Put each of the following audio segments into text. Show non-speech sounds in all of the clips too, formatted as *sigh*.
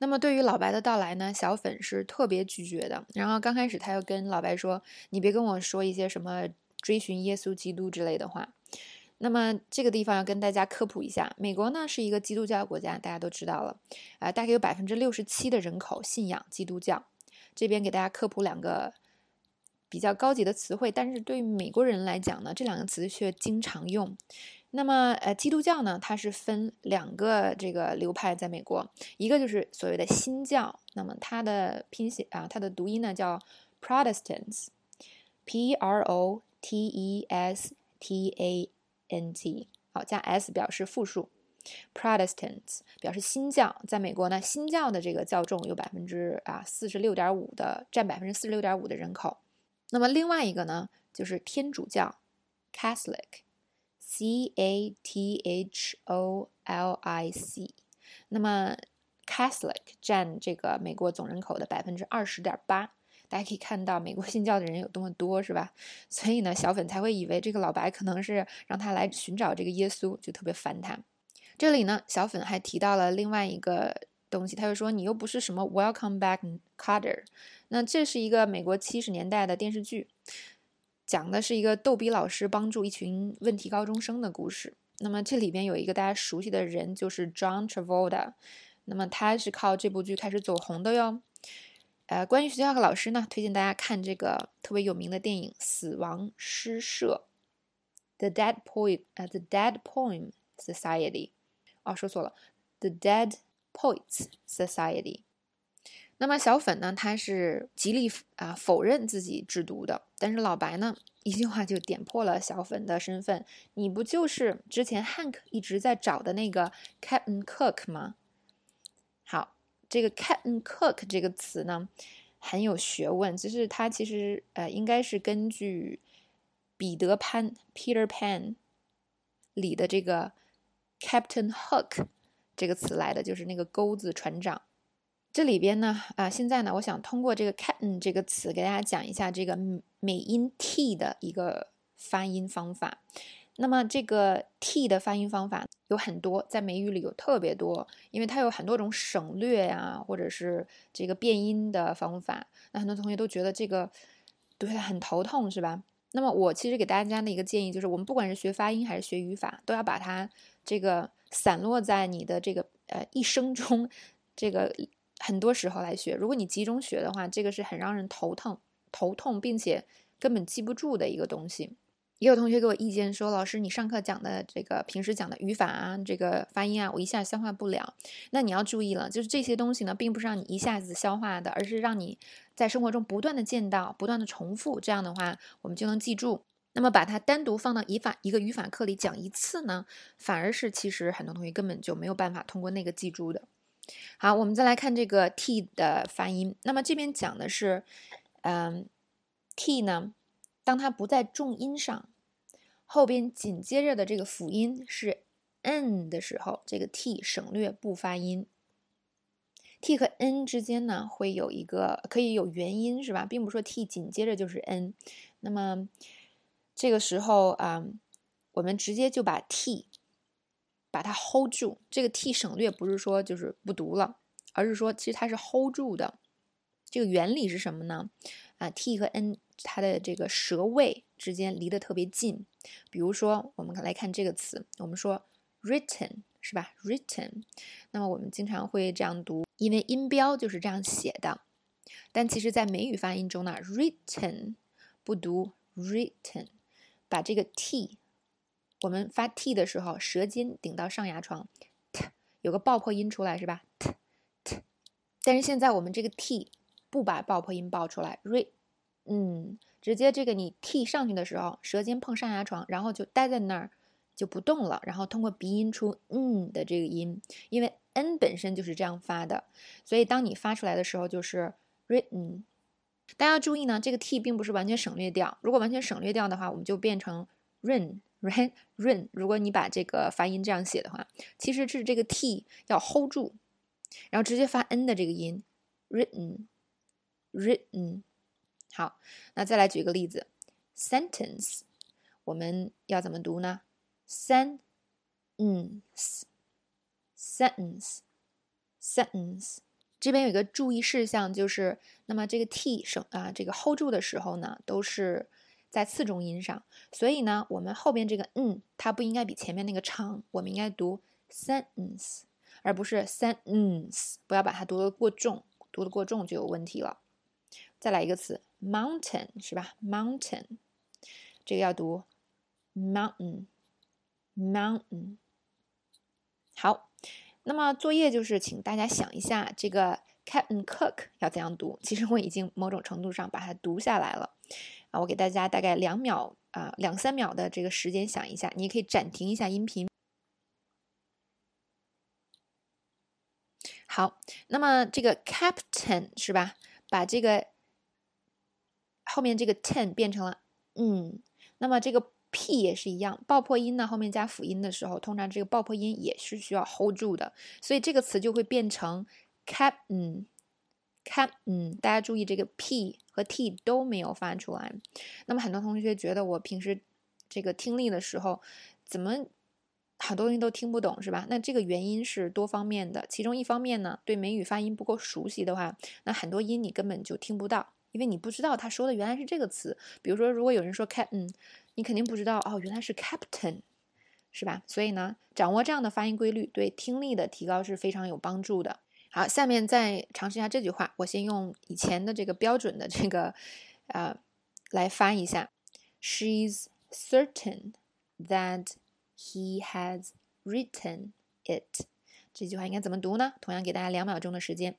那么对于老白的到来呢，小粉是特别拒绝的。然后刚开始他又跟老白说：“你别跟我说一些什么追寻耶稣基督之类的话。”那么这个地方要跟大家科普一下，美国呢是一个基督教国家，大家都知道了啊，大概有百分之六十七的人口信仰基督教。这边给大家科普两个比较高级的词汇，但是对于美国人来讲呢，这两个词却经常用。那么，呃，基督教呢，它是分两个这个流派，在美国，一个就是所谓的新教，那么它的拼写啊，它的读音呢叫 Protestants，P R O T E S T A N T，好，加 s 表示复数，Protestants 表示新教，在美国呢，新教的这个教众有百分之啊四十六点五的，占百分之四十六点五的人口。那么另外一个呢，就是天主教，Catholic。C A T H O L I C，那么 Catholic 占这个美国总人口的百分之二十点八，大家可以看到美国信教的人有多么多，是吧？所以呢，小粉才会以为这个老白可能是让他来寻找这个耶稣，就特别烦他。这里呢，小粉还提到了另外一个东西，他就说你又不是什么 Welcome Back Carter，那这是一个美国七十年代的电视剧。讲的是一个逗比老师帮助一群问题高中生的故事。那么这里边有一个大家熟悉的人，就是 John Travolta。那么他是靠这部剧开始走红的哟。呃，关于学校和老师呢，推荐大家看这个特别有名的电影《死亡诗社》（The Dead Poet） 呃，《The Dead Poem Society）。哦，说错了，《The Dead Poets Society》。那么小粉呢，他是极力啊否认自己制毒的，但是老白呢，一句话就点破了小粉的身份，你不就是之前 Hank 一直在找的那个 Captain Cook 吗？好，这个 Captain Cook 这个词呢，很有学问，就是它其实呃应该是根据彼得潘 Peter Pan 里的这个 Captain Hook 这个词来的，就是那个钩子船长。这里边呢，啊，现在呢，我想通过这个 caten 这个词给大家讲一下这个美音 t 的一个发音方法。那么这个 t 的发音方法有很多，在美语里有特别多，因为它有很多种省略呀，或者是这个变音的方法。那很多同学都觉得这个对很头痛，是吧？那么我其实给大家的一个建议就是，我们不管是学发音还是学语法，都要把它这个散落在你的这个呃一生中 *laughs* 这个。很多时候来学，如果你集中学的话，这个是很让人头疼、头痛，并且根本记不住的一个东西。也有同学给我意见说：“老师，你上课讲的这个平时讲的语法啊，这个发音啊，我一下消化不了。”那你要注意了，就是这些东西呢，并不是让你一下子消化的，而是让你在生活中不断的见到、不断的重复，这样的话我们就能记住。那么把它单独放到语法一个语法课里讲一次呢，反而是其实很多同学根本就没有办法通过那个记住的。好，我们再来看这个 t 的发音。那么这边讲的是，嗯，t 呢，当它不在重音上，后边紧接着的这个辅音是 n 的时候，这个 t 省略不发音。t 和 n 之间呢，会有一个可以有元音，是吧？并不说 t 紧接着就是 n。那么这个时候啊，我们直接就把 t。把它 hold 住，这个 t 省略不是说就是不读了，而是说其实它是 hold 住的。这个原理是什么呢？啊，t 和 n 它的这个舌位之间离得特别近。比如说，我们来看这个词，我们说 written 是吧？written，那么我们经常会这样读，因为音标就是这样写的。但其实，在美语发音中呢，written 不读 written，把这个 t。我们发 t 的时候，舌尖顶到上牙床，t 有个爆破音出来是吧？t t，但是现在我们这个 t 不把爆破音爆出来，r，嗯，直接这个你 t 上去的时候，舌尖碰上牙床，然后就待在那儿就不动了，然后通过鼻音出嗯的这个音，因为 n 本身就是这样发的，所以当你发出来的时候就是 written。大家要注意呢，这个 t 并不是完全省略掉，如果完全省略掉的话，我们就变成 RIN。Rain, rain。如果你把这个发音这样写的话，其实是这个 t 要 hold 住，然后直接发 n 的这个音，written, written。好，那再来举个例子，sentence，我们要怎么读呢？sentence, sentence, sentence。这边有一个注意事项，就是那么这个 t 声啊，这个 hold 住的时候呢，都是在次重音上，所以呢，我们后边这个嗯，它不应该比前面那个长，我们应该读 sentence，而不是 sentence，不要把它读得过重，读得过重就有问题了。再来一个词，mountain 是吧？mountain，这个要读 mountain，mountain。好。那么作业就是请大家想一下，这个 Captain Cook 要怎样读？其实我已经某种程度上把它读下来了啊，我给大家大概两秒啊两三秒的这个时间想一下，你也可以暂停一下音频。好，那么这个 Captain 是吧？把这个后面这个 ten 变成了嗯，那么这个。p 也是一样，爆破音呢后面加辅音的时候，通常这个爆破音也是需要 hold 住的，所以这个词就会变成 captain，captain。大家注意这个 p 和 t 都没有发出来。那么很多同学觉得我平时这个听力的时候，怎么好多东西都听不懂是吧？那这个原因是多方面的，其中一方面呢，对美语发音不够熟悉的话，那很多音你根本就听不到，因为你不知道他说的原来是这个词。比如说，如果有人说 captain。你肯定不知道哦，原来是 captain，是吧？所以呢，掌握这样的发音规律，对听力的提高是非常有帮助的。好，下面再尝试一下这句话，我先用以前的这个标准的这个，呃，来翻一下。She's certain that he has written it。这句话应该怎么读呢？同样给大家两秒钟的时间。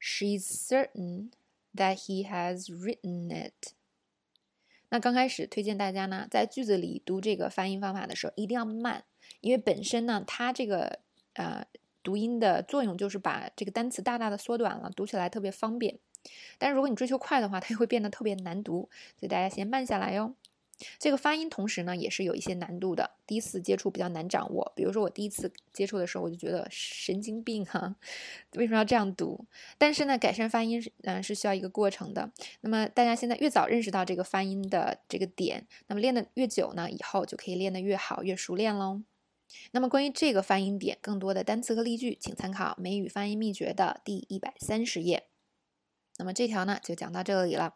She's certain. That he has written it。那刚开始推荐大家呢，在句子里读这个发音方法的时候，一定要慢，因为本身呢，它这个呃读音的作用就是把这个单词大大的缩短了，读起来特别方便。但是如果你追求快的话，它又会变得特别难读，所以大家先慢下来哟。这个发音同时呢，也是有一些难度的。第一次接触比较难掌握，比如说我第一次接触的时候，我就觉得神经病哈，*laughs* 为什么要这样读？但是呢，改善发音是嗯是需要一个过程的。那么大家现在越早认识到这个发音的这个点，那么练的越久呢，以后就可以练得越好、越熟练喽。那么关于这个发音点，更多的单词和例句，请参考《美语发音秘诀》的第一百三十页。那么这条呢，就讲到这里了。